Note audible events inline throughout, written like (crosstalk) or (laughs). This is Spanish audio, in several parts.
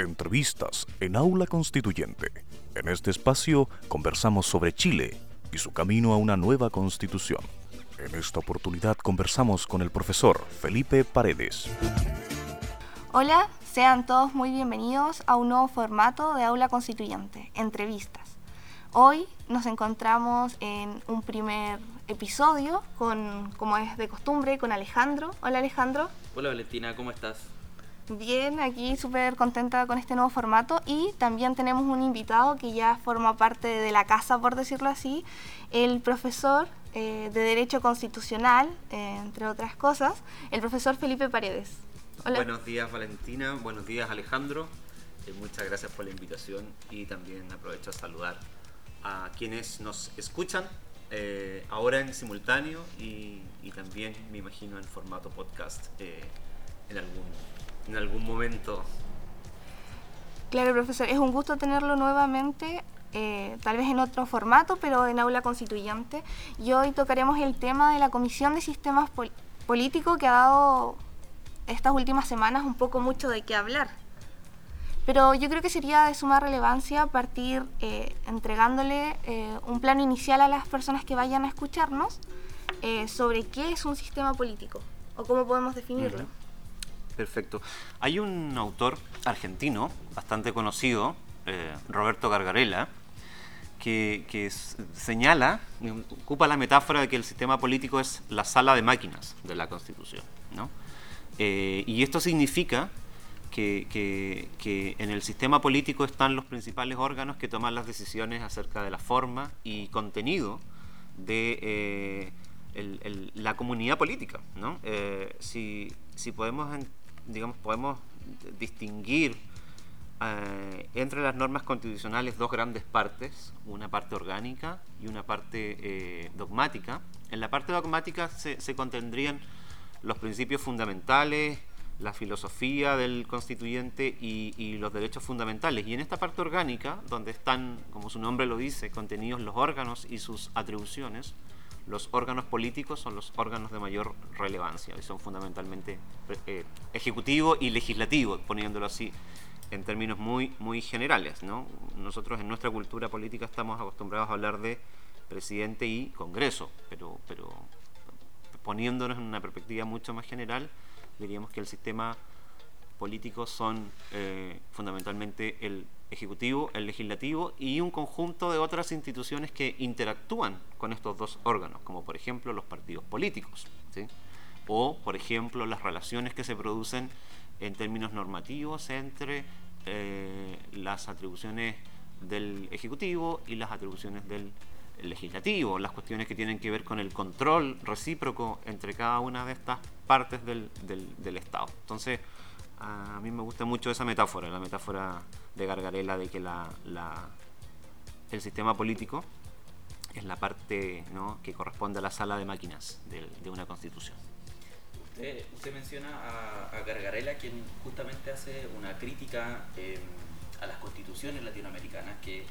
Entrevistas en Aula Constituyente. En este espacio conversamos sobre Chile y su camino a una nueva constitución. En esta oportunidad conversamos con el profesor Felipe Paredes. Hola, sean todos muy bienvenidos a un nuevo formato de Aula Constituyente, entrevistas. Hoy nos encontramos en un primer episodio con, como es de costumbre, con Alejandro. Hola Alejandro. Hola Valentina, ¿cómo estás? Bien, aquí súper contenta con este nuevo formato. Y también tenemos un invitado que ya forma parte de la casa, por decirlo así, el profesor eh, de Derecho Constitucional, eh, entre otras cosas, el profesor Felipe Paredes. Buenos días Valentina, buenos días Alejandro, eh, muchas gracias por la invitación y también aprovecho a saludar a quienes nos escuchan ahora en simultáneo y, también me imagino en formato podcast en algún en algún momento. Claro, profesor, es un gusto tenerlo nuevamente, eh, tal vez en otro formato, pero en aula constituyente. Y hoy tocaremos el tema de la Comisión de Sistemas Políticos que ha dado estas últimas semanas un poco mucho de qué hablar. Pero yo creo que sería de suma relevancia partir eh, entregándole eh, un plano inicial a las personas que vayan a escucharnos sobre qué es un sistema político o cómo podemos definirlo. Perfecto. Hay un autor argentino bastante conocido, eh, Roberto Gargarella, que, señala, ocupa la metáfora de que el sistema político es la sala de máquinas de la Constitución. Eh, y esto significa que, en el sistema político están los principales órganos que toman las decisiones acerca de la forma y contenido de eh, la comunidad política. si, si podemos digamos, podemos distinguir eh, entre las normas constitucionales dos grandes partes, una parte orgánica y una parte eh, dogmática. En la parte dogmática se, contendrían los principios fundamentales, la filosofía del constituyente y, y, los derechos fundamentales. Y en esta parte orgánica, donde están, como su nombre lo dice, contenidos los órganos y sus atribuciones, los órganos políticos son los órganos de mayor relevancia y son fundamentalmente eh, ejecutivo y legislativo, poniéndolo así en términos muy, muy generales. ¿no? Nosotros en nuestra cultura política estamos acostumbrados a hablar de presidente y Congreso, pero, pero poniéndonos en una perspectiva mucho más general, diríamos que el sistema político son eh, fundamentalmente el ejecutivo, el legislativo y un conjunto de otras instituciones que interactúan con estos dos órganos, como por ejemplo los partidos políticos, o por ejemplo las relaciones que se producen en términos normativos entre eh, las atribuciones del ejecutivo y las atribuciones del legislativo, las cuestiones que tienen que ver con el control recíproco entre cada una de estas partes del, del Estado. Entonces, a mí me gusta mucho esa metáfora, la metáfora de Gargarela de que la, el sistema político es la parte que corresponde a la sala de máquinas de, una constitución. Usted, menciona a, Gargarela, quien justamente hace una crítica em, a las constituciones latinoamericanas que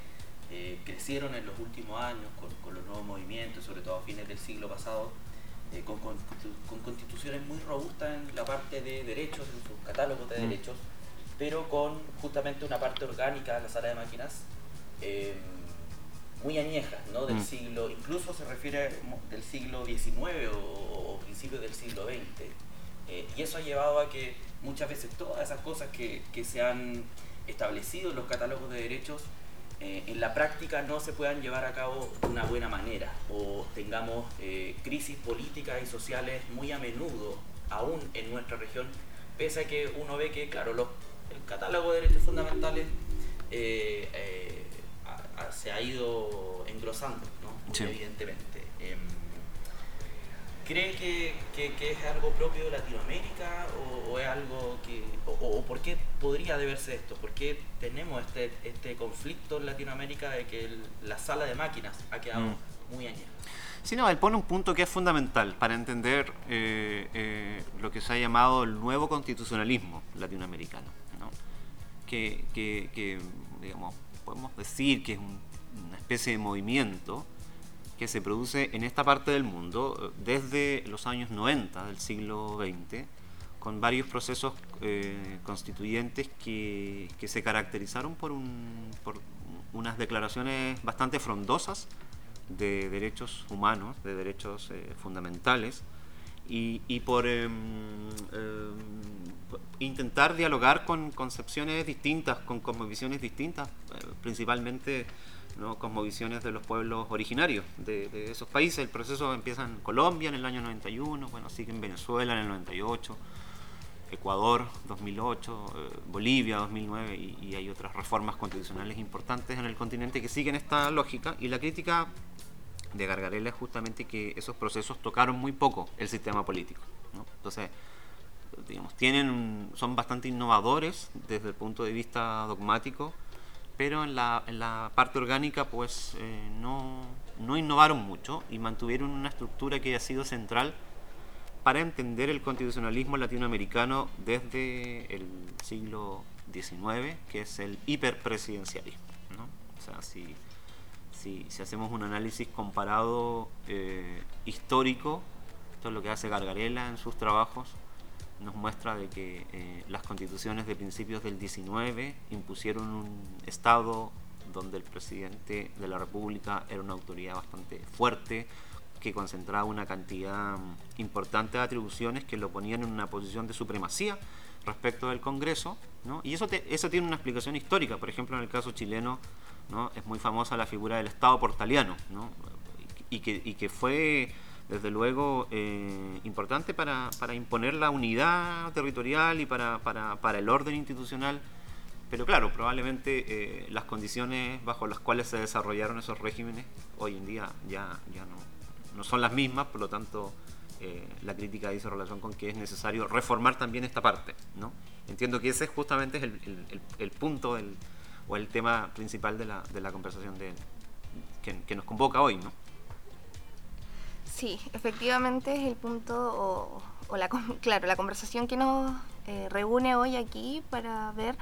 eh, crecieron en los últimos años con, con, los nuevos movimientos, sobre todo a fines del siglo pasado, eh, con, constituciones muy robustas en la parte de derechos, en sus catálogos de mm. derechos, pero con justamente una parte orgánica de la sala de máquinas eh, muy añeja, ¿no? del mm. siglo, incluso se refiere del siglo XIX o, principios del siglo XX. Eh, y eso ha llevado a que muchas veces todas esas cosas que, que se han establecido en los catálogos de derechos eh, en la práctica no se puedan llevar a cabo de una buena manera o tengamos eh, crisis políticas y sociales muy a menudo, aún en nuestra región, pese a que uno ve que, claro, el catálogo de derechos fundamentales eh, se ha ido engrosando, ¿no? evidentemente. Em, ¿Cree que, que, es algo propio de Latinoamérica o, es algo que... O, por qué podría deberse esto? ¿Por qué tenemos este, este conflicto en Latinoamérica de que la sala de máquinas ha quedado mm. muy añeja? Sí, no, él pone un punto que es fundamental para entender eh, eh, lo que se ha llamado el nuevo constitucionalismo latinoamericano, ¿no? que, que, digamos, podemos decir que es una especie de movimiento que se produce en esta parte del mundo desde los años 90 del siglo XX, con varios procesos eh, constituyentes que, se caracterizaron por, por unas declaraciones bastante frondosas de derechos humanos, de derechos eh, fundamentales, y, por em, em, intentar dialogar con concepciones distintas, con cosmovisiones distintas, eh, principalmente ¿no? cosmovisiones de los pueblos originarios de, esos países. El proceso empieza en Colombia en el año 91, bueno, sigue en Venezuela en el 98, Ecuador 2008, eh, Bolivia 2009 y, hay otras reformas constitucionales importantes en el continente que siguen esta lógica y la crítica de Gargarella es justamente que esos procesos tocaron muy poco el sistema político. Entonces, digamos, tienen, son bastante innovadores desde el punto de vista dogmático, pero en la, en la parte orgánica pues eh, no, no innovaron mucho y mantuvieron una estructura que ha sido central para entender el constitucionalismo latinoamericano desde el siglo XIX, que es el hiperpresidencialismo. ¿no? O sea, si si, hacemos un análisis comparado eh, histórico, esto es lo que hace Gargarella en sus trabajos, nos muestra de que eh, las constituciones de principios del 19 impusieron un Estado donde el presidente de la República era una autoridad bastante fuerte, que concentraba una cantidad mm, importante de atribuciones que lo ponían en una posición de supremacía respecto del Congreso, ¿no? y eso, eso tiene una explicación histórica, por ejemplo en el caso chileno es muy famosa la figura del Estado portaliano, y, que, fue desde luego eh, importante para, imponer la unidad territorial y para, el orden institucional. Pero claro, probablemente eh, las condiciones bajo las cuales se desarrollaron esos regímenes hoy en día ya, ya no, son las mismas, por lo tanto eh, la crítica dice relación con que es necesario reformar también esta parte. ¿no? Entiendo que ese justamente es el punto del, o el tema principal de la, de la conversación de, que, nos convoca hoy, ¿no? Sí, efectivamente es el punto, o, la, (laughs) claro, la conversación que nos eh, reúne hoy aquí para ver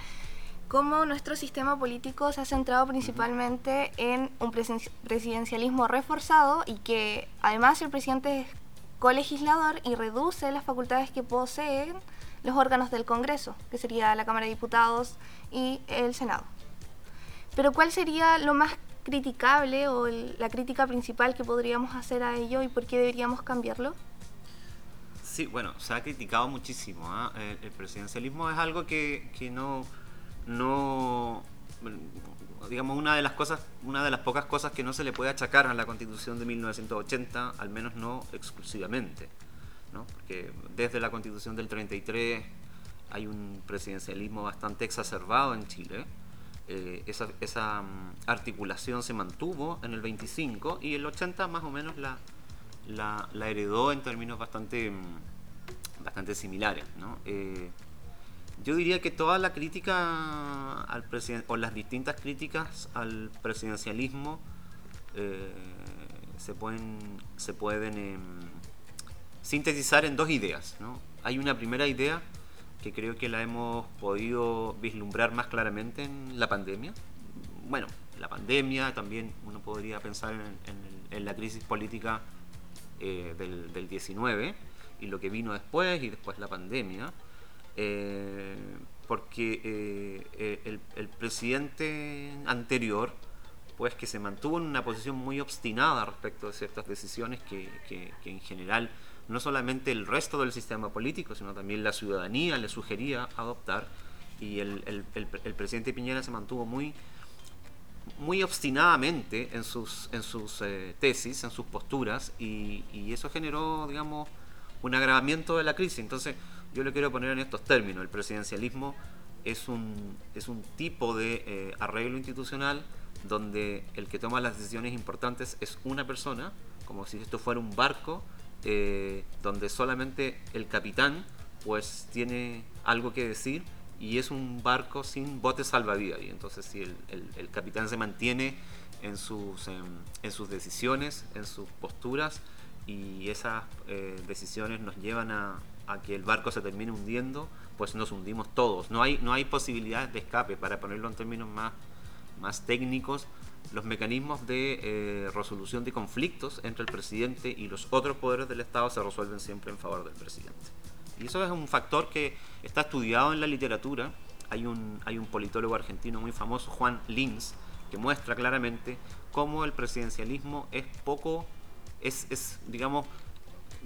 cómo nuestro sistema político se ha centrado principalmente en un presidencialismo reforzado y que además el presidente es colegislador y reduce las facultades que poseen los órganos del Congreso, que sería la Cámara de Diputados y el Senado. Pero ¿cuál sería lo más criticable o la crítica principal que podríamos hacer a ello y por qué deberíamos cambiarlo? Sí, bueno, se ha criticado muchísimo. ¿ah? El, presidencialismo es algo que, no, no, digamos, una de las cosas, una de las pocas cosas que no se le puede achacar a la Constitución de 1980, al menos no exclusivamente, ¿no? Porque desde la Constitución del 33 hay un presidencialismo bastante exacerbado en Chile. Eh, esa, mm, articulación se mantuvo en el 25 y el 80 más o menos la, la, heredó en términos bastante, mm, bastante similares. Eh, yo diría que toda la crítica al o las distintas críticas al presidencialismo eh, se pueden, em, sintetizar en dos ideas. Hay una primera idea que creo que la hemos podido vislumbrar más claramente en la pandemia. Bueno, la pandemia también uno podría pensar en, la crisis política eh, del, 19 y lo que vino después y después la pandemia. Eh, porque eh, el, el, presidente anterior, pues que se mantuvo en una posición muy obstinada respecto de ciertas decisiones que, que, que en general no solamente el resto del sistema político, sino también la ciudadanía le sugería adoptar y el, presidente Piñera se mantuvo muy, muy obstinadamente en sus, en sus eh, tesis, en sus posturas y, eso generó, digamos, un agravamiento de la crisis. Entonces, yo le quiero poner en estos términos, el presidencialismo es un, es un tipo de eh, arreglo institucional donde el que toma las decisiones importantes es una persona, como si esto fuera un barco eh, donde solamente el capitán pues tiene algo que decir y es un barco sin bote salvavidas. Y entonces si el, capitán se mantiene en sus, em, en, sus decisiones, en sus posturas, y esas eh, decisiones nos llevan a, que el barco se termine hundiendo, pues nos hundimos todos. No hay, no hay posibilidad de escape, para ponerlo en términos más, más técnicos, los mecanismos de eh, resolución de conflictos entre el presidente y los otros poderes del Estado se resuelven siempre en favor del presidente. Y eso es un factor que está estudiado en la literatura. Hay un, hay un politólogo argentino muy famoso, Juan Lins, que muestra claramente cómo el presidencialismo es poco, es, es digamos,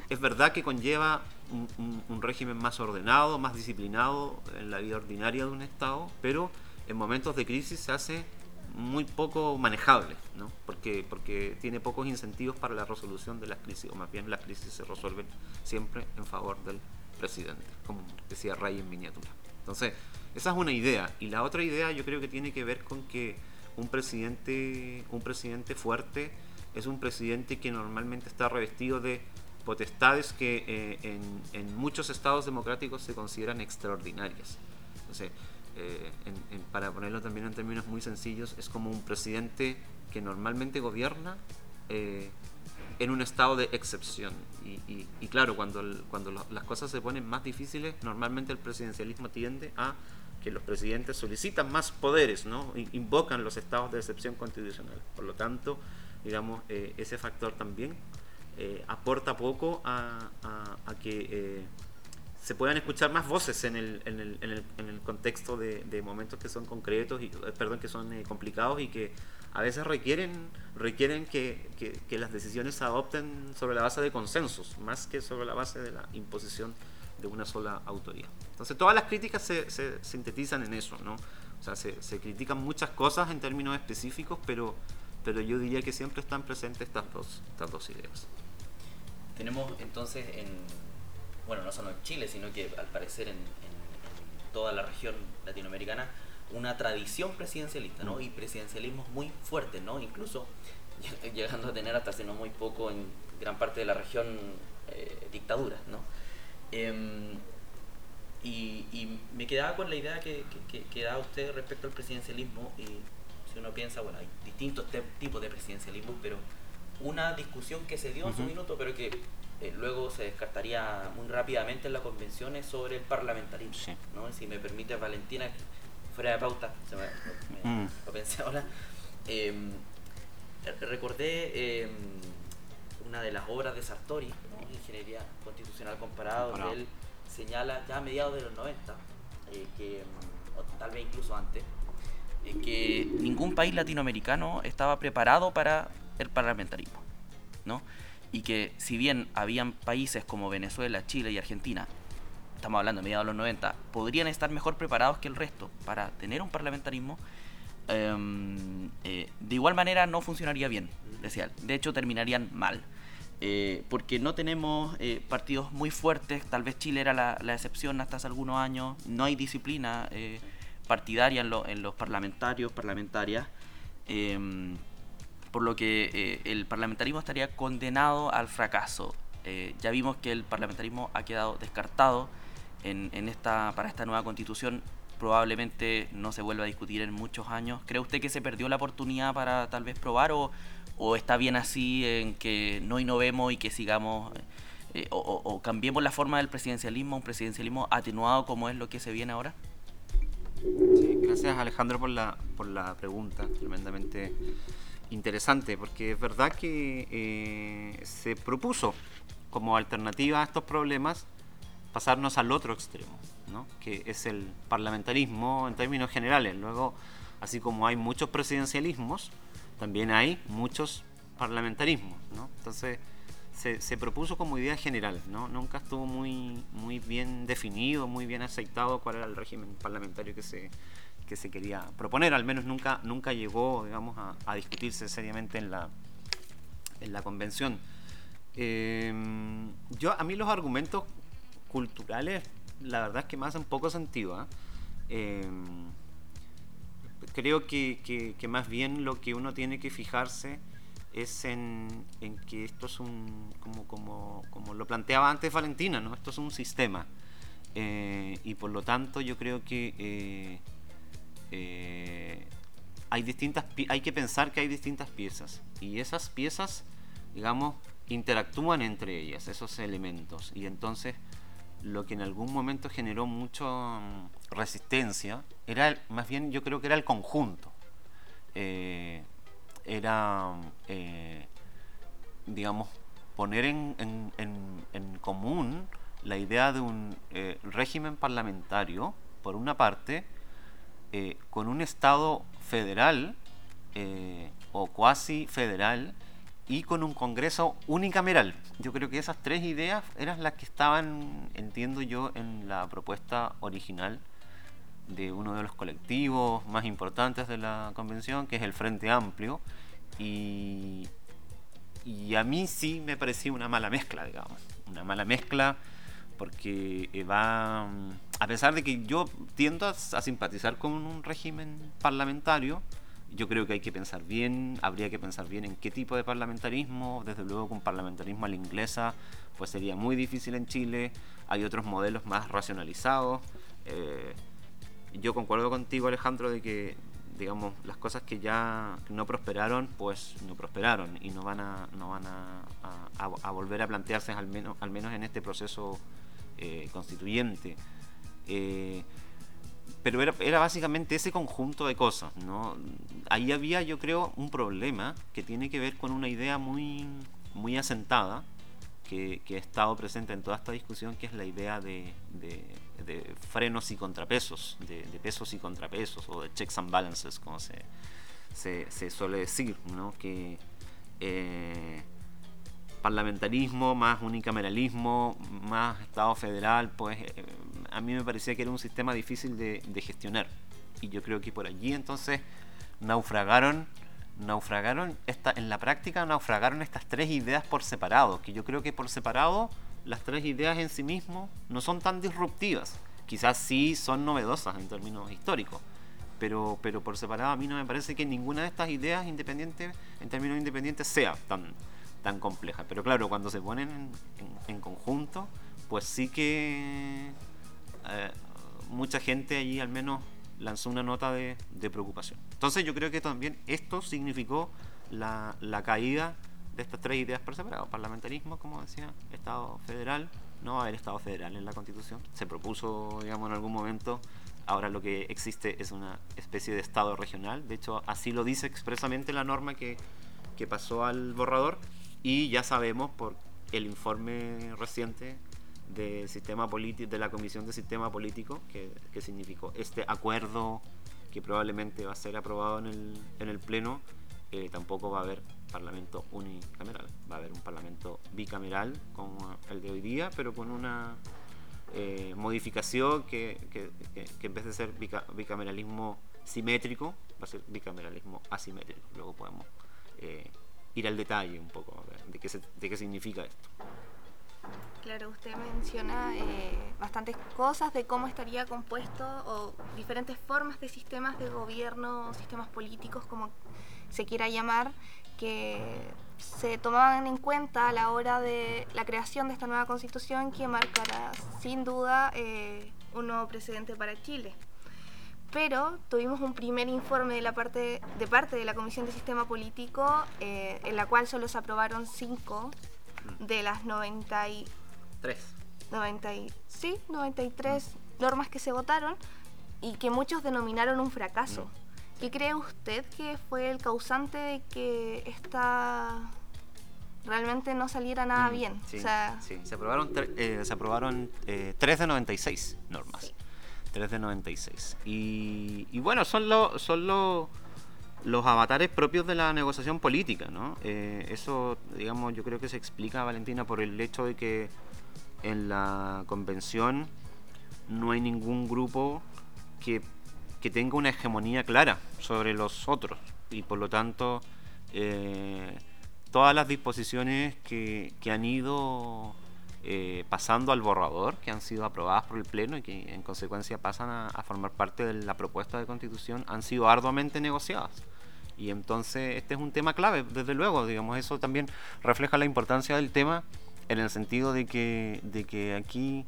es verdad que conlleva un, un, régimen más ordenado, más disciplinado en la vida ordinaria de un Estado, pero en momentos de crisis se hace muy poco manejable, ¿no? porque, porque tiene pocos incentivos para la resolución de las crisis, o más bien las crisis se resuelven siempre en favor del presidente, como decía Ray en miniatura. Entonces, esa es una idea. Y la otra idea yo creo que tiene que ver con que un presidente, un presidente fuerte es un presidente que normalmente está revestido de potestades que eh, en, en, muchos estados democráticos se consideran extraordinarias. Entonces, eh, para ponerlo también en términos muy sencillos, es como un presidente que normalmente gobierna eh, en un estado de excepción. Y, claro, cuando, cuando las cosas se ponen más difíciles, normalmente el presidencialismo tiende a que los presidentes solicitan más poderes, ¿no? invocan los estados de excepción constitucional. Por lo tanto, digamos, eh, ese factor también aporta poco a, a que se puedan escuchar más voces en el, en el, en el, en el contexto de, de, momentos que son concretos, y, eh, perdón, que son eh, complicados y que a veces requieren, requieren que, que, que, las decisiones se adopten sobre la base de consensos, más que sobre la base de la imposición de una sola autoría. Entonces todas las críticas se, se sintetizan en eso, ¿no? O sea, se, se, critican muchas cosas en términos específicos, pero, pero yo diría que siempre están presentes estas dos, estas dos ideas. Tenemos entonces en bueno, no solo en Chile, sino que al parecer en, toda la región latinoamericana, una tradición presidencialista, ¿no? Mm. Y presidencialismos muy fuertes, ¿no? Incluso (laughs) llegando a tener hasta hace no muy poco en gran parte de la región eh, dictaduras, ¿no? Em, y, me quedaba con la idea que, que, da usted respecto al presidencialismo y si uno piensa, bueno, hay distintos tipos de presidencialismo, pero una discusión que se dio en su minuto, pero que eh, luego se descartaría muy rápidamente en la convención es sobre el parlamentarismo. ¿no? Si me permite, Valentina, fuera de pauta, se me, mm. lo pensé ahora, em, recordé em, una de las obras de Sartori, Ingeniería Constitucional Comparado, donde él señala ya a mediados de los 90, eh, que, o tal vez incluso antes, eh, que ningún país latinoamericano estaba preparado para el parlamentarismo. ¿no? y que si bien habían países como Venezuela, Chile y Argentina, estamos hablando de mediados de los 90, podrían estar mejor preparados que el resto para tener un parlamentarismo, em, eh, de igual manera no funcionaría bien, decía. De hecho, terminarían mal. Eh, porque no tenemos eh, partidos muy fuertes, tal vez Chile era la, la, excepción hasta hace algunos años, no hay disciplina partidaria en, en, los parlamentarios, parlamentarias. Em, por lo que eh, el parlamentarismo estaría condenado al fracaso. Eh, ya vimos que el parlamentarismo ha quedado descartado en, en, esta, para esta nueva constitución. Probablemente no se vuelva a discutir en muchos años. ¿Cree usted que se perdió la oportunidad para tal vez probar o, o está bien así en que no innovemos y que sigamos eh, o, o, cambiemos la forma del presidencialismo, un presidencialismo atenuado como es lo que se viene ahora? Gracias Alejandro por la, por la pregunta, tremendamente interesante, porque es verdad que eh, se propuso como alternativa a estos problemas pasarnos al otro extremo, ¿no? que es el parlamentarismo en términos generales. Luego, así como hay muchos presidencialismos, también hay muchos parlamentarismos. ¿no? Entonces, se, propuso como idea general, ¿no? nunca estuvo muy, muy bien definido, muy bien aceptado cuál era el régimen parlamentario que se, que se quería proponer, al menos nunca, nunca llegó digamos, a, discutirse seriamente en la, en la convención. Eh, yo, a mí los argumentos culturales, la verdad es que me hacen poco sentido. ¿ah? Eh, creo que, que, más bien lo que uno tiene que fijarse es en, en que esto es un, como, como, como, lo planteaba antes Valentina, ¿no? esto es un sistema. Eh, y por lo tanto yo creo que eh, hay, distintas, hay que pensar que hay distintas piezas y esas piezas, digamos, interactúan entre ellas, esos elementos. Y entonces lo que en algún momento generó mucha mm, resistencia era más bien yo creo que era el conjunto. Eh, era, eh, digamos, poner en, en, en, común la idea de un eh, régimen parlamentario, por una parte, eh, con un Estado federal o cuasi federal y con un Congreso unicameral. Yo creo que esas tres ideas eran las que estaban, entiendo yo, en la propuesta original de uno de los colectivos más importantes de la convención, que es el Frente Amplio, y, y a mí sí me parecía una mala mezcla, digamos, una mala mezcla porque eh, va, a pesar de que yo tiendo a, simpatizar con un régimen parlamentario, yo creo que hay que pensar bien, habría que pensar bien en qué tipo de parlamentarismo, desde luego con parlamentarismo a la inglesa, pues sería muy difícil en Chile, hay otros modelos más racionalizados. Eh, yo concuerdo contigo Alejandro de que digamos las cosas que ya no prosperaron pues no prosperaron y no van a no van a, a volver a plantearse al menos al menos en este proceso eh, constituyente. Eh, pero era, era, básicamente ese conjunto de cosas. ¿no? Ahí había, yo creo, un problema que tiene que ver con una idea muy, muy asentada, que, que ha estado presente en toda esta discusión, que es la idea de, de, frenos y contrapesos, de, pesos y contrapesos, o de checks and balances, como se, se, se suele decir, ¿no? que eh, parlamentarismo, más unicameralismo, más Estado federal, pues eh, a mí me parecía que era un sistema difícil de, gestionar. Y yo creo que por allí entonces naufragaron, naufragaron esta, en la práctica naufragaron estas tres ideas por separado, que yo creo que por separado las tres ideas en sí mismos no son tan disruptivas. Quizás sí son novedosas en términos históricos, pero, pero por separado a mí no me parece que ninguna de estas ideas independientes, en términos independientes, sea tan, tan compleja. Pero claro, cuando se ponen en, conjunto, pues sí que eh, mucha gente allí al menos lanzó una nota de, preocupación. Entonces yo creo que también esto significó la, caída de estas tres ideas por separado. Parlamentarismo, como decía, Estado federal, no va a haber Estado federal en la Constitución. Se propuso, digamos, en algún momento. Ahora lo que existe es una especie de Estado regional. De hecho, así lo dice expresamente la norma que, que pasó al borrador. Y ya sabemos por el informe reciente de sistema político de la Comisión de Sistema Político que, significó este acuerdo que probablemente va a ser aprobado en el, en el Pleno, eh, tampoco va a haber parlamento unicameral, va a haber un parlamento bicameral como el de hoy día, pero con una eh, modificación que, que, que, en vez de ser bicameralismo simétrico, va a ser bicameralismo asimétrico. Luego podemos eh, ir al detalle un poco de qué, de qué significa esto. Claro, usted menciona eh, bastantes cosas de cómo estaría compuesto o diferentes formas de sistemas de gobierno, sistemas políticos, como se quiera llamar, que se tomaban en cuenta a la hora de la creación de esta nueva constitución que marcará sin duda eh, un nuevo precedente para Chile. Pero tuvimos un primer informe de, la parte, de parte de la Comisión de Sistema Político, eh, en la cual solo se aprobaron cinco de las 93. 90 sí, 93 normas que se votaron y que muchos denominaron un fracaso. ¿Qué cree usted que fue el causante de que esta realmente no saliera nada mm, bien? Sí, se aprobaron, eh, se aprobaron eh, 3 de 96 normas. 3 de 96. Y, y bueno, son, son los avatares propios de la negociación política, ¿no? Eh, eso, digamos, yo creo que se explica, Valentina, por el hecho de que en la convención no hay ningún grupo que, tenga una hegemonía clara sobre los otros. Y por lo tanto, eh, todas las disposiciones que, que han ido eh, pasando al borrador, que han sido aprobadas por el Pleno y que en consecuencia pasan a, formar parte de la propuesta de constitución, han sido arduamente negociadas. Y entonces este es un tema clave, desde luego, digamos, eso también refleja la importancia del tema en el sentido de que, de que aquí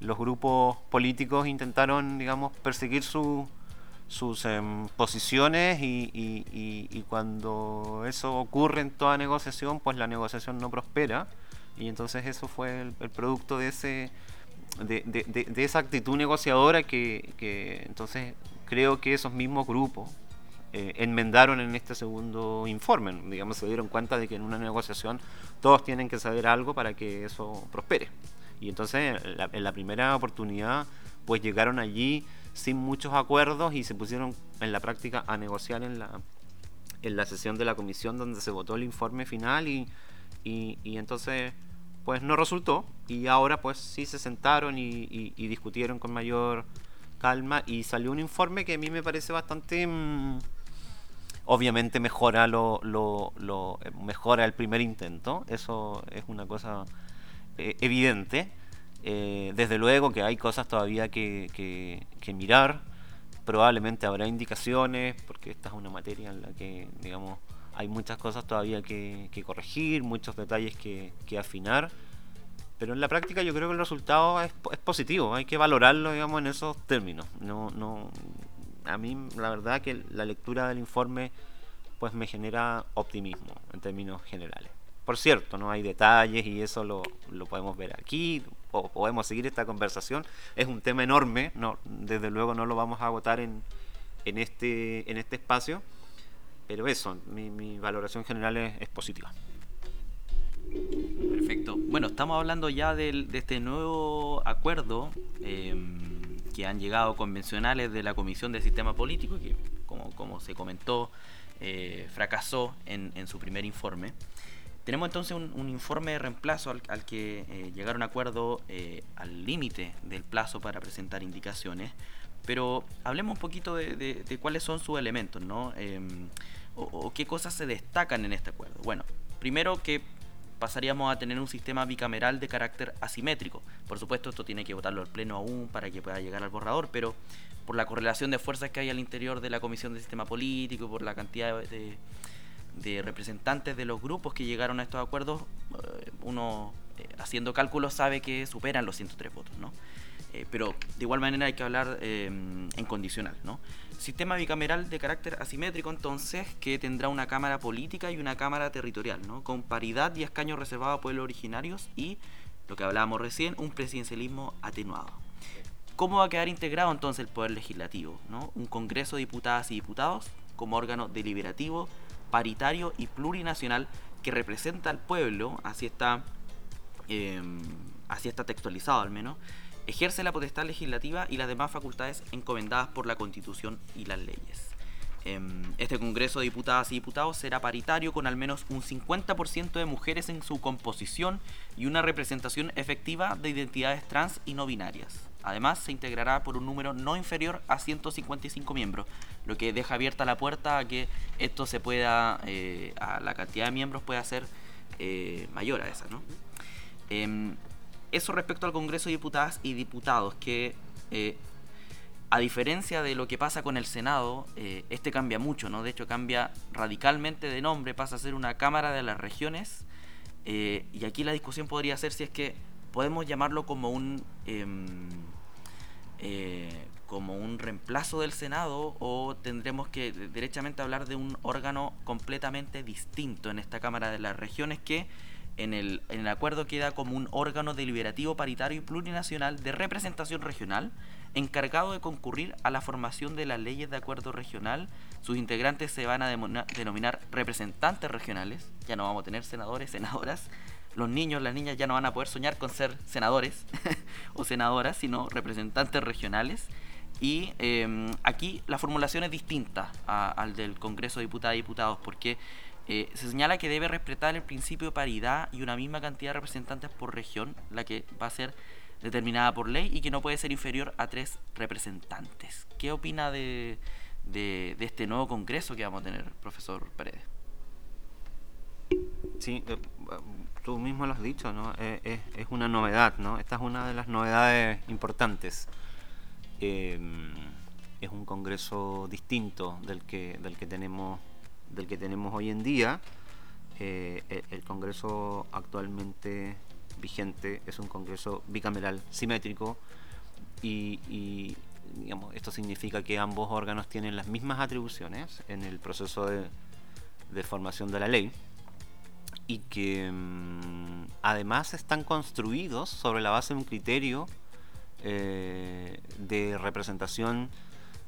los grupos políticos intentaron, digamos, perseguir sus em, posiciones y, y, cuando eso ocurre en toda negociación, pues la negociación no prospera. Y entonces eso fue el, producto de ese de, de, esa actitud negociadora que, que, entonces creo que esos mismos grupos eh, enmendaron en este segundo informe. Digamos, se dieron cuenta de que en una negociación todos tienen que saber algo para que eso prospere. Y entonces en la primera oportunidad pues llegaron allí sin muchos acuerdos y se pusieron en la práctica a negociar en la, en la sesión de la comisión donde se votó el informe final y, y, entonces pues no resultó y ahora pues sí se sentaron y, discutieron con mayor calma y salió un informe que a mí me parece bastante mm, obviamente mejora lo, lo, lo, mejora el primer intento eso es una cosa eh, evidente eh, desde luego que hay cosas todavía que, mirar, probablemente habrá indicaciones, porque esta es una materia en la que, digamos, hay muchas cosas todavía que, corregir, muchos detalles que, afinar, pero en la práctica yo creo que el resultado es, positivo, hay que valorarlo, digamos, en esos términos. No, no, a mí la verdad que la lectura del informe pues me genera optimismo en términos generales. Por cierto, no hay detalles y eso lo, lo podemos ver aquí, o podemos seguir esta conversación. Es un tema enorme, no, desde luego no lo vamos a agotar en, en, este, en este espacio, pero eso, mi, valoración general es, positiva. Perfecto. Bueno, estamos hablando ya de este nuevo acuerdo em, que han llegado convencionales de la Comisión de Sistema Político, que como, como se comentó, eh, fracasó en, en su primer informe. Tenemos entonces un, informe de reemplazo al, que eh, llegaron a acuerdo eh, al límite del plazo para presentar indicaciones, pero hablemos un poquito de, cuáles son sus elementos, ¿no? Em, o, qué cosas se destacan en este acuerdo. Bueno, primero que pasaríamos a tener un sistema bicameral de carácter asimétrico. Por supuesto, esto tiene que votarlo al Pleno aún para que pueda llegar al borrador, pero por la correlación de fuerzas que hay al interior de la Comisión de Sistema Político, por la cantidad de de representantes de los grupos que llegaron a estos acuerdos, eh, uno eh, haciendo cálculos sabe que superan los 103 votos, ¿no? Eh, pero de igual manera hay que hablar en condicional, ¿no? Sistema bicameral de carácter asimétrico, entonces, que tendrá una cámara política y una cámara territorial, ¿no? Con paridad y escaños reservados a pueblos originarios y, lo que hablábamos recién, un presidencialismo atenuado. ¿Cómo va a quedar integrado entonces el Poder Legislativo? ¿no? Un Congreso de Diputadas y Diputados como órgano deliberativo paritario y plurinacional que representa al pueblo, así está, em, así está textualizado al menos, ejerce la potestad legislativa y las demás facultades encomendadas por la Constitución y las leyes. Em, este Congreso de Diputadas y Diputados será paritario con al menos un 50% de mujeres en su composición y una representación efectiva de identidades trans y no binarias. Además, se integrará por un número no inferior a 155 miembros, lo que deja abierta la puerta a que esto se pueda, eh, a la cantidad de miembros pueda ser eh, mayor a esa, ¿no? Em, eso respecto al Congreso de Diputadas y Diputados, que eh, a diferencia de lo que pasa con el Senado, este cambia mucho, ¿no? De hecho, cambia radicalmente de nombre, pasa a ser una Cámara de las Regiones, y aquí la discusión podría ser si es que podemos llamarlo como un em, eh, como un reemplazo del Senado o tendremos que derechamente hablar de un órgano completamente distinto en esta Cámara de las Regiones que en el, en el acuerdo queda como un órgano deliberativo paritario y plurinacional de representación regional encargado de concurrir a la formación de las leyes de acuerdo regional. Sus integrantes se van a denominar representantes regionales, ya no vamos a tener senadores, senadoras, los niños, las niñas ya no van a poder soñar con ser senadores (laughs) o senadoras, sino representantes regionales. Y em, aquí la formulación es distinta al del Congreso de Diputadas y Diputados, porque eh, se señala que debe respetar el principio de paridad y una misma cantidad de representantes por región, la que va a ser determinada por ley y que no puede ser inferior a tres representantes. ¿Qué opina de, de, este nuevo Congreso que vamos a tener, profesor Paredes? Sí, eh, tú mismo lo has dicho, ¿no? Eh, es, una novedad, ¿no? Esta es una de las novedades importantes. Es un congreso distinto del que, del que tenemos del que tenemos hoy en día. Eh, el, congreso actualmente vigente es un congreso bicameral simétrico y, esto significa que ambos órganos tienen las mismas atribuciones en el proceso de, de formación de la ley y que mm, además están construidos sobre la base de un criterio eh, de representación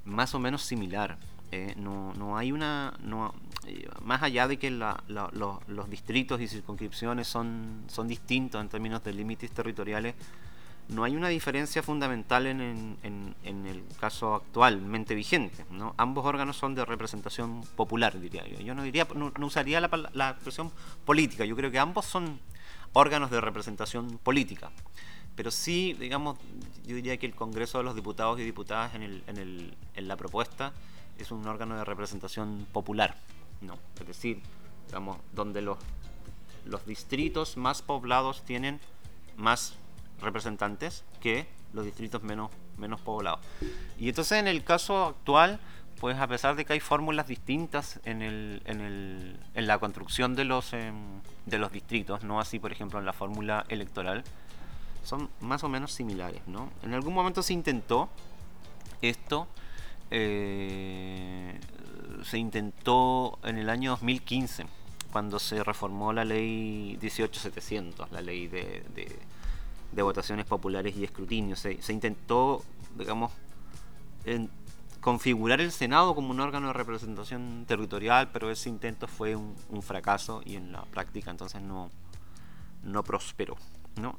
más o menos similar. Eh, no, hay una. más allá de que los distritos y circunscripciones son, son distintos en términos de límites territoriales, no hay una diferencia fundamental en, el caso actualmente vigente. ¿no? Ambos órganos son de representación popular, diría yo. Yo no, diría, no, usaría la, la, expresión política, yo creo que ambos son órganos de representación política. Pero sí, digamos, yo diría que el Congreso de los Diputados y Diputadas en, el, en, el, en la propuesta es un órgano de representación popular. ¿no? Es decir, digamos, donde los, los distritos más poblados tienen más representantes que los distritos menos, menos poblados. Y entonces en el caso actual, pues a pesar de que hay fórmulas distintas en, el, en, el, en la construcción de los, em, de los distritos, no así por ejemplo en la fórmula electoral, son más o menos similares. ¿no? En algún momento se intentó esto, eh, se intentó en el año 2015, cuando se reformó la ley 18700, la ley de votaciones populares y escrutinio. Se, intentó, digamos, configurar el Senado como un órgano de representación territorial, pero ese intento fue un, fracaso y en la práctica entonces no prosperó.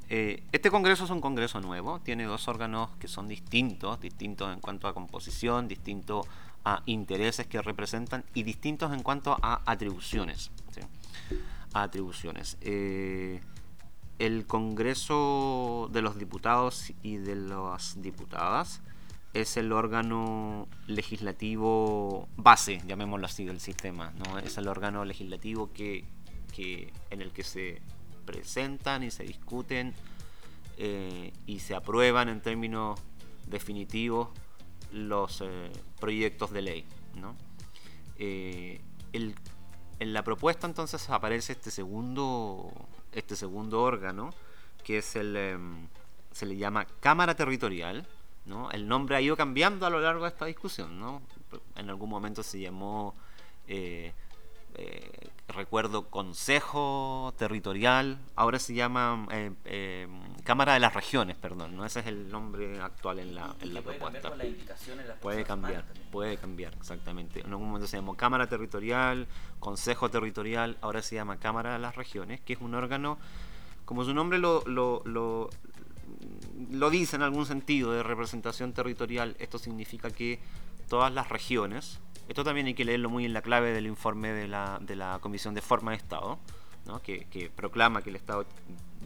Eh, este Congreso es un Congreso nuevo, tiene dos órganos que son distintos, distintos en cuanto a composición, distintos a intereses que representan y distintos en cuanto a atribuciones. Atribuciones. Eh, el Congreso de los Diputados y de las Diputadas es el órgano legislativo base, llamémoslo así, del sistema. ¿no? Es el órgano legislativo que, en el que se presentan y se discuten eh, y se aprueban en términos definitivos los eh, proyectos de ley. Eh, en la propuesta entonces aparece este segundo este segundo órgano, que es el, se le llama Cámara Territorial. El nombre ha ido cambiando a lo largo de esta discusión. En algún momento se llamó, eh, eh, recuerdo, Consejo Territorial, ahora se llama eh, em, Cámara de las Regiones, perdón, ¿no? ese es el nombre actual en la, en la puede propuesta. Cambiar con puede cambiar, puede cambiar, exactamente. En algún momento se llamó Cámara Territorial, Consejo Territorial, ahora se llama Cámara de las Regiones, que es un órgano, como su nombre lo, lo, lo, lo dice en algún sentido, de representación territorial. Esto significa que todas las regiones, esto también hay que leerlo muy en la clave del informe de la, de la Comisión de Forma de Estado, que, proclama que el Estado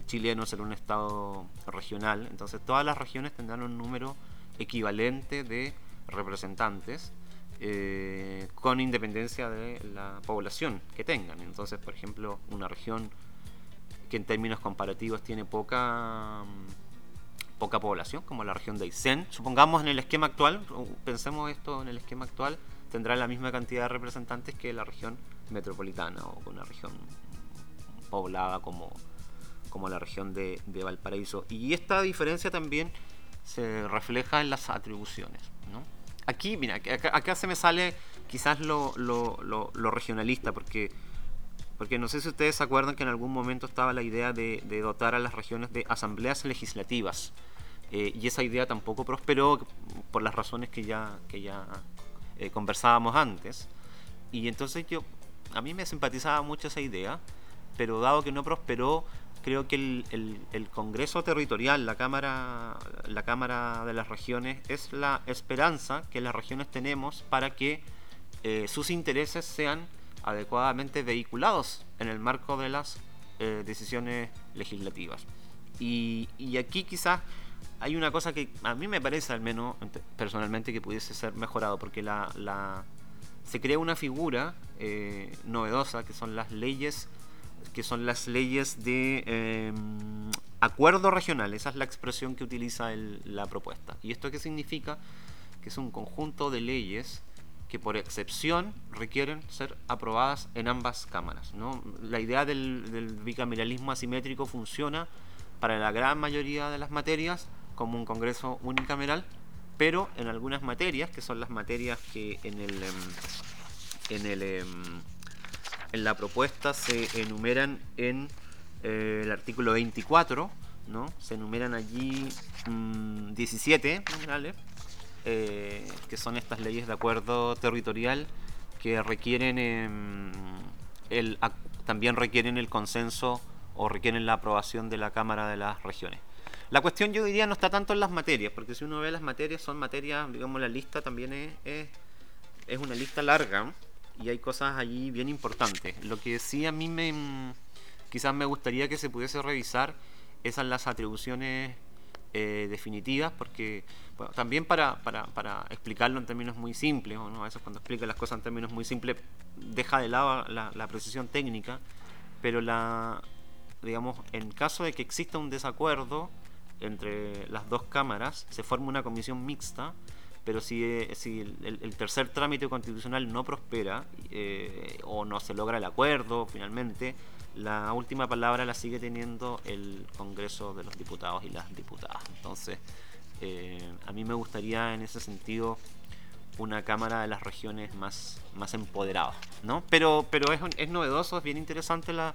chileno será un Estado regional. Entonces todas las regiones tendrán un número equivalente de representantes eh, con independencia de la población que tengan. Entonces, por ejemplo, una región que en términos comparativos tiene poca mm, poca población, como la región de Aysén, supongamos en el esquema actual, pensemos esto en el esquema actual, tendrá la misma cantidad de representantes que la región metropolitana o una región poblada como, como la región de, de Valparaíso. Y esta diferencia también se refleja en las atribuciones. ¿no? Aquí, mira, acá, se me sale quizás lo, regionalista, porque, porque no sé si ustedes se acuerdan que en algún momento estaba la idea de, dotar a las regiones de asambleas legislativas. Eh, y esa idea tampoco prosperó por las razones que ya, que ya eh, conversábamos antes. Y entonces yo, a mí me simpatizaba mucho esa idea, pero dado que no prosperó, creo que el, Congreso Territorial, la Cámara, la Cámara de las Regiones, es la esperanza que las regiones tenemos para que eh, sus intereses sean adecuadamente vehiculados en el marco de las eh, decisiones legislativas. Y, aquí quizás hay una cosa que a mí me parece al menos personalmente que pudiese ser mejorado, porque la, se crea una figura eh, novedosa que son las leyes que son las leyes de em, acuerdo regional. Esa es la expresión que utiliza la propuesta. ¿Y esto qué significa? Que es un conjunto de leyes que por excepción requieren ser aprobadas en ambas cámaras. ¿no? La idea del, del bicameralismo asimétrico funciona para la gran mayoría de las materias como un Congreso unicameral, pero en algunas materias, que son las materias que en el, em, en el em, en la propuesta se enumeran en eh, el artículo 24, ¿no? Se enumeran allí 17 mm, numerales, eh, que son estas leyes de acuerdo territorial que requieren em, el, también requieren el consenso o requieren la aprobación de la Cámara de las Regiones. La cuestión yo diría no está tanto en las materias, porque si uno ve las materias son materias, digamos la lista también es, es, una lista larga y hay cosas allí bien importantes. Lo que sí a mí me quizás me gustaría que se pudiese revisar esas las atribuciones eh, definitivas, porque también para, para, para, explicarlo en términos muy simples, ¿no? a veces cuando explica las cosas en términos muy simples deja de lado la, la precisión técnica, pero la digamos en caso de que exista un desacuerdo, entre las dos cámaras, se forma una comisión mixta, pero si, si el, tercer trámite constitucional no prospera eh, o no se logra el acuerdo finalmente, la última palabra la sigue teniendo el Congreso de los Diputados y las Diputadas. Entonces, eh, a mí me gustaría en ese sentido una Cámara de las Regiones más, más empoderada, ¿no? Pero, pero es, es novedoso, es bien interesante la,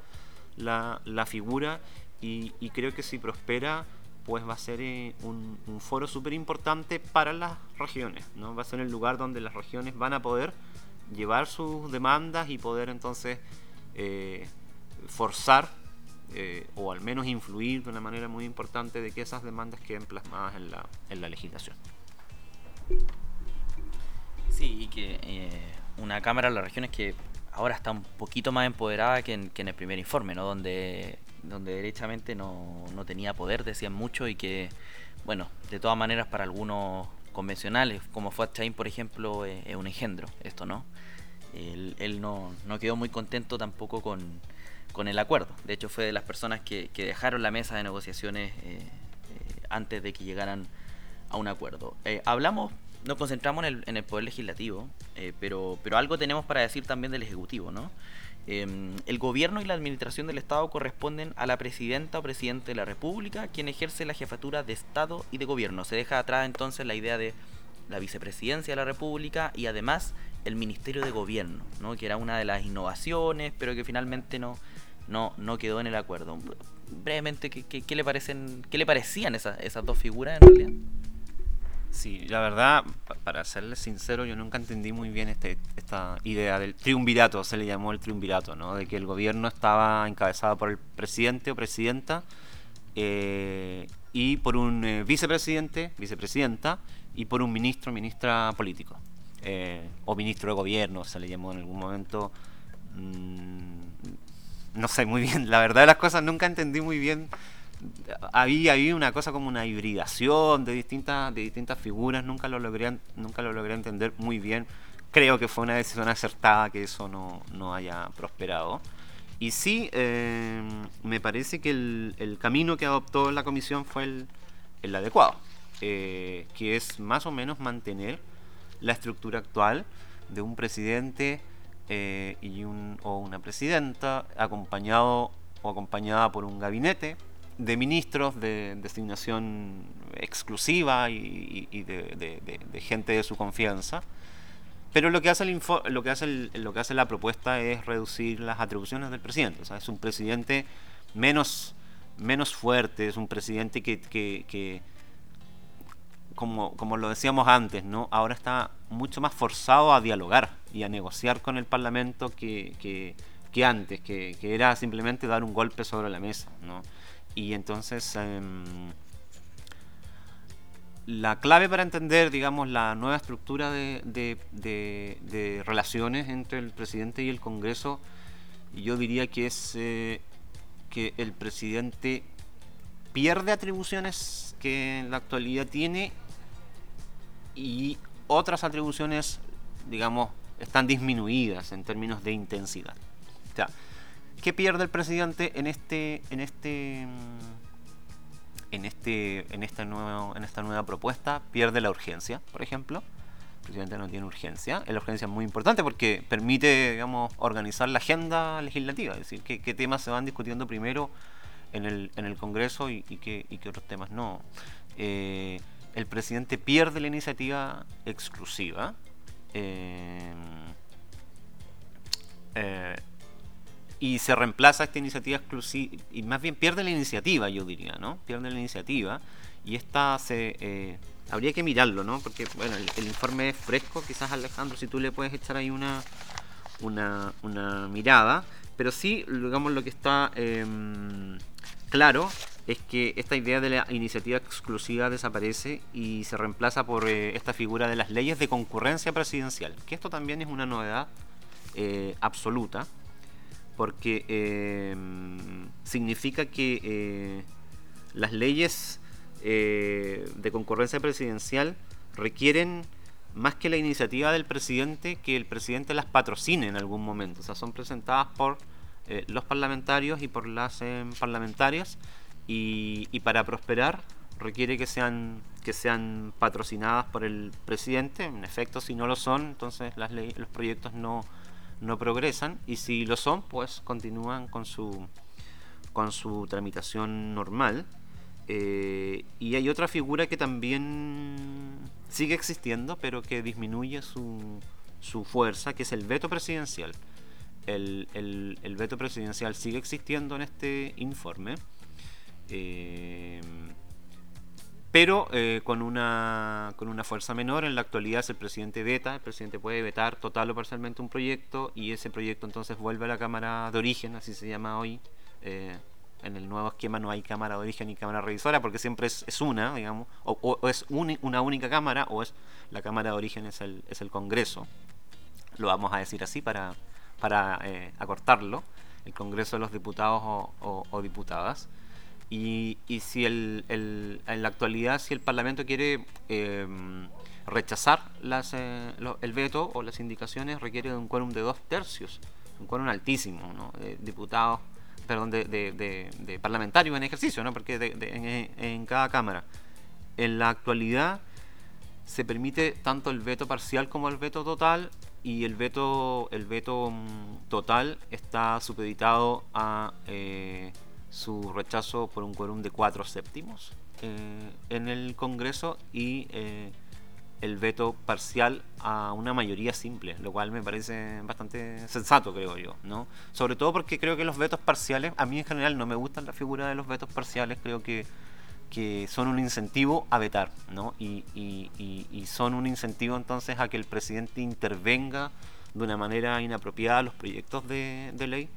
la, figura y creo que si prospera pues va a ser eh, un, foro súper importante para las regiones, ¿no? Va a ser el lugar donde las regiones van a poder llevar sus demandas y poder entonces eh, forzar eh, o al menos influir de una manera muy importante de que esas demandas queden plasmadas en la, en la legislación. Sí, y que una Cámara de las Regiones que ahora está un poquito más empoderada que en, que en el primer informe, ¿no? Donde donde derechamente no, no tenía poder, decían mucho, y que, bueno, de todas maneras para algunos convencionales, como fue Chain, por ejemplo, eh, es un engendro, esto, ¿no? Él, no, no, quedó muy contento tampoco con, con, el acuerdo. De hecho, fue de las personas que, que dejaron la mesa de negociaciones eh, eh, antes de que llegaran a un acuerdo. hablamos, nos concentramos en el, en el poder legislativo, pero, pero algo tenemos para decir también del ejecutivo, ¿no? Em, el gobierno y la administración del Estado corresponden a la presidenta o presidente de la República, quien ejerce la jefatura de Estado y de gobierno. Se deja atrás entonces la idea de la vicepresidencia de la República y además el Ministerio de Gobierno, ¿no? que era una de las innovaciones, pero que finalmente no, no, no quedó en el acuerdo. Brevemente, ¿qué, qué, le, parecen, qué le parecían esas, esas dos figuras en realidad? Sí, la verdad, para serles sincero, yo nunca entendí muy bien este, esta idea del triunvirato, se le llamó el triunvirato, ¿no? De que el gobierno estaba encabezado por el presidente o presidenta eh, y por un eh, vicepresidente, vicepresidenta y por un ministro, ministra político eh, o ministro de gobierno, se le llamó en algún momento. Mm, no sé muy bien, la verdad de las cosas nunca entendí muy bien había, había una cosa como una hibridación de distintas, de distintas figuras, nunca lo, logré, nunca lo logré entender muy bien. Creo que fue una decisión acertada que eso no, no haya prosperado. Y sí, eh, me parece que el, el, camino que adoptó la comisión fue el, el adecuado, eh, que es más o menos mantener la estructura actual de un presidente eh, y un, o una presidenta acompañado o acompañada por un gabinete de ministros de designación exclusiva y, de, gente de su confianza. Pero lo que hace, lo, que hace lo que hace la propuesta es reducir las atribuciones del presidente. O sea, es un presidente menos, menos fuerte, es un presidente que, como, como, lo decíamos antes, ahora está mucho más forzado a dialogar y a negociar con el Parlamento que, antes, que, era simplemente dar un golpe sobre la mesa. Y entonces em, la clave para entender, digamos, la nueva estructura de, relaciones entre el presidente y el Congreso, yo diría que es eh, que el presidente pierde atribuciones que en la actualidad tiene y otras atribuciones, digamos, están disminuidas en términos de intensidad. ¿Qué pierde el presidente en este, en este, en este, en esta nueva, en esta nueva propuesta? Pierde la urgencia, por ejemplo. El presidente no tiene urgencia. La urgencia es muy importante porque permite, digamos, organizar la agenda legislativa, es decir, qué, temas se van discutiendo primero en el, en el Congreso y, qué, qué otros temas no. Eh, el presidente pierde la iniciativa exclusiva. Eh, eh, y se reemplaza esta iniciativa exclusiva, y más bien pierde la iniciativa, yo diría, ¿no? Pierde la iniciativa, y esta se... Eh, habría que mirarlo, ¿no? Porque, bueno, el, informe es fresco, quizás Alejandro, si tú le puedes echar ahí una, una, una mirada, pero sí, digamos, lo que está em, claro es que esta idea de la iniciativa exclusiva desaparece y se reemplaza por eh, esta figura de las leyes de concurrencia presidencial, que esto también es una novedad eh, absoluta, porque em, significa que eh, las leyes de concurrencia presidencial requieren más que la iniciativa del presidente, que el presidente las patrocine en algún momento. O sea, son presentadas por los parlamentarios y por las em, parlamentarias y, para prosperar requiere que sean que sean patrocinadas por el presidente. En efecto, si no lo son, entonces las los proyectos no, no progresan y si lo son, pues continúan con su con su tramitación normal. Eh, y hay otra figura que también sigue existiendo, pero que disminuye su, su fuerza, que es el veto presidencial. El, el, veto presidencial sigue existiendo en este informe eh, pero eh, con, una, con una fuerza menor. En la actualidad es el presidente veta, el presidente puede vetar total o parcialmente un proyecto y ese proyecto entonces vuelve a la Cámara de Origen, así se llama hoy. Eh, en el nuevo esquema no hay Cámara de Origen ni Cámara Revisora porque siempre es, es una, digamos, o, es una única Cámara o es la Cámara de Origen es el, es el Congreso. Lo vamos a decir así para, para acortarlo, el Congreso de los Diputados o Diputadas. Y, y si el, en la actualidad, si el Parlamento quiere em, rechazar las, eh, el veto o las indicaciones, requiere de un quórum de dos tercios, un quórum altísimo, ¿no? de diputados, perdón, de, de, de, parlamentarios en ejercicio, ¿no? porque en, en cada Cámara. En la actualidad se permite tanto el veto parcial como el veto total y el veto el veto mm, total está supeditado a eh, su rechazo por un quórum de cuatro séptimos eh, en el Congreso y eh, el veto parcial a una mayoría simple, lo cual me parece bastante sensato, creo yo, ¿no? Sobre todo porque creo que los vetos parciales, a mí en general no me gustan la figura de los vetos parciales, creo que, que son un incentivo a vetar, ¿no? Y, y, son un incentivo entonces a que el presidente intervenga de una manera inapropiada los proyectos de ley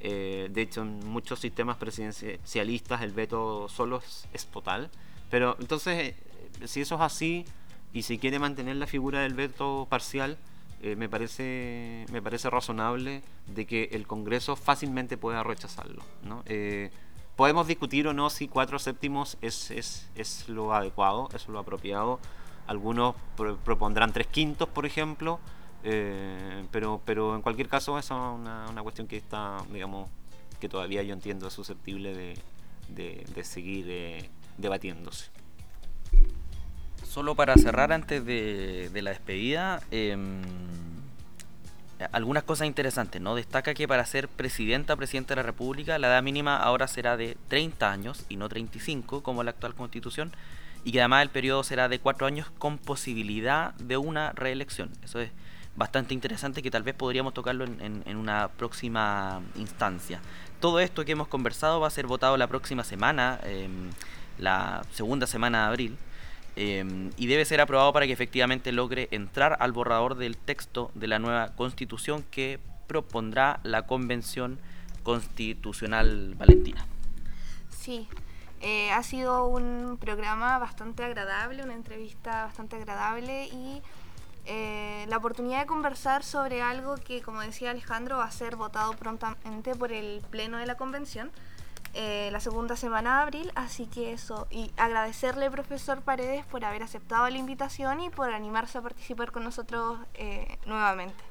eh, de hecho, en muchos sistemas presidencialistas el veto solo es, total. Pero entonces, eh, si eso es así y si quiere mantener la figura del veto parcial, eh, me, parece, me parece razonable de que el Congreso fácilmente pueda rechazarlo. podemos discutir o no si cuatro séptimos es, es, es lo adecuado, es lo apropiado. Algunos propondrán tres quintos, por ejemplo. Eh, pero, pero en cualquier caso, eso es una, una, cuestión que está, digamos, que todavía yo entiendo es susceptible de, de, seguir eh, debatiéndose. Solo para cerrar antes de, de la despedida, em, algunas cosas interesantes, ¿no? Destaca que para ser presidenta, presidente de la República, la edad mínima ahora será de 30 años y no 35, como la actual constitución, y que además el periodo será de 4 años con posibilidad de una reelección. Eso es bastante interesante que tal vez podríamos tocarlo en, una próxima instancia. Todo esto que hemos conversado va a ser votado la próxima semana, em, la segunda semana de abril, em, y debe ser aprobado para que efectivamente logre entrar al borrador del texto de la nueva constitución que propondrá la Convención Constitucional Valentina. Sí, eh, ha sido un programa bastante agradable, una entrevista bastante agradable y eh, la oportunidad de conversar sobre algo que, como decía Alejandro, va a ser votado prontamente por el Pleno de la Convención. Eh, la segunda semana de abril, así que eso, y agradecerle profesor Paredes por haber aceptado la invitación y por animarse a participar con nosotros eh, nuevamente.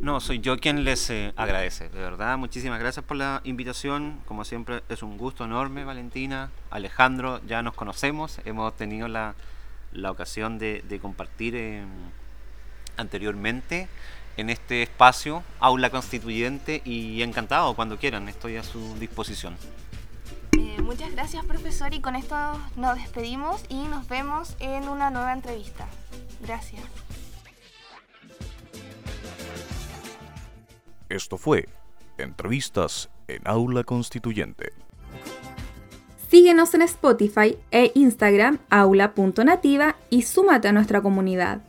No, soy yo quien les agradece, de verdad, muchísimas gracias por la invitación, como siempre es un gusto enorme, Valentina, Alejandro, ya nos conocemos, hemos tenido la, la ocasión de, compartir em, anteriormente en este espacio, aula constituyente, y encantado cuando quieran, estoy a su disposición. Eh, muchas gracias profesor y con esto nos despedimos y nos vemos en una nueva entrevista. Gracias. Esto fue Entrevistas en Aula Constituyente. Síguenos en Spotify e Instagram aula.nativa y súmate a nuestra comunidad.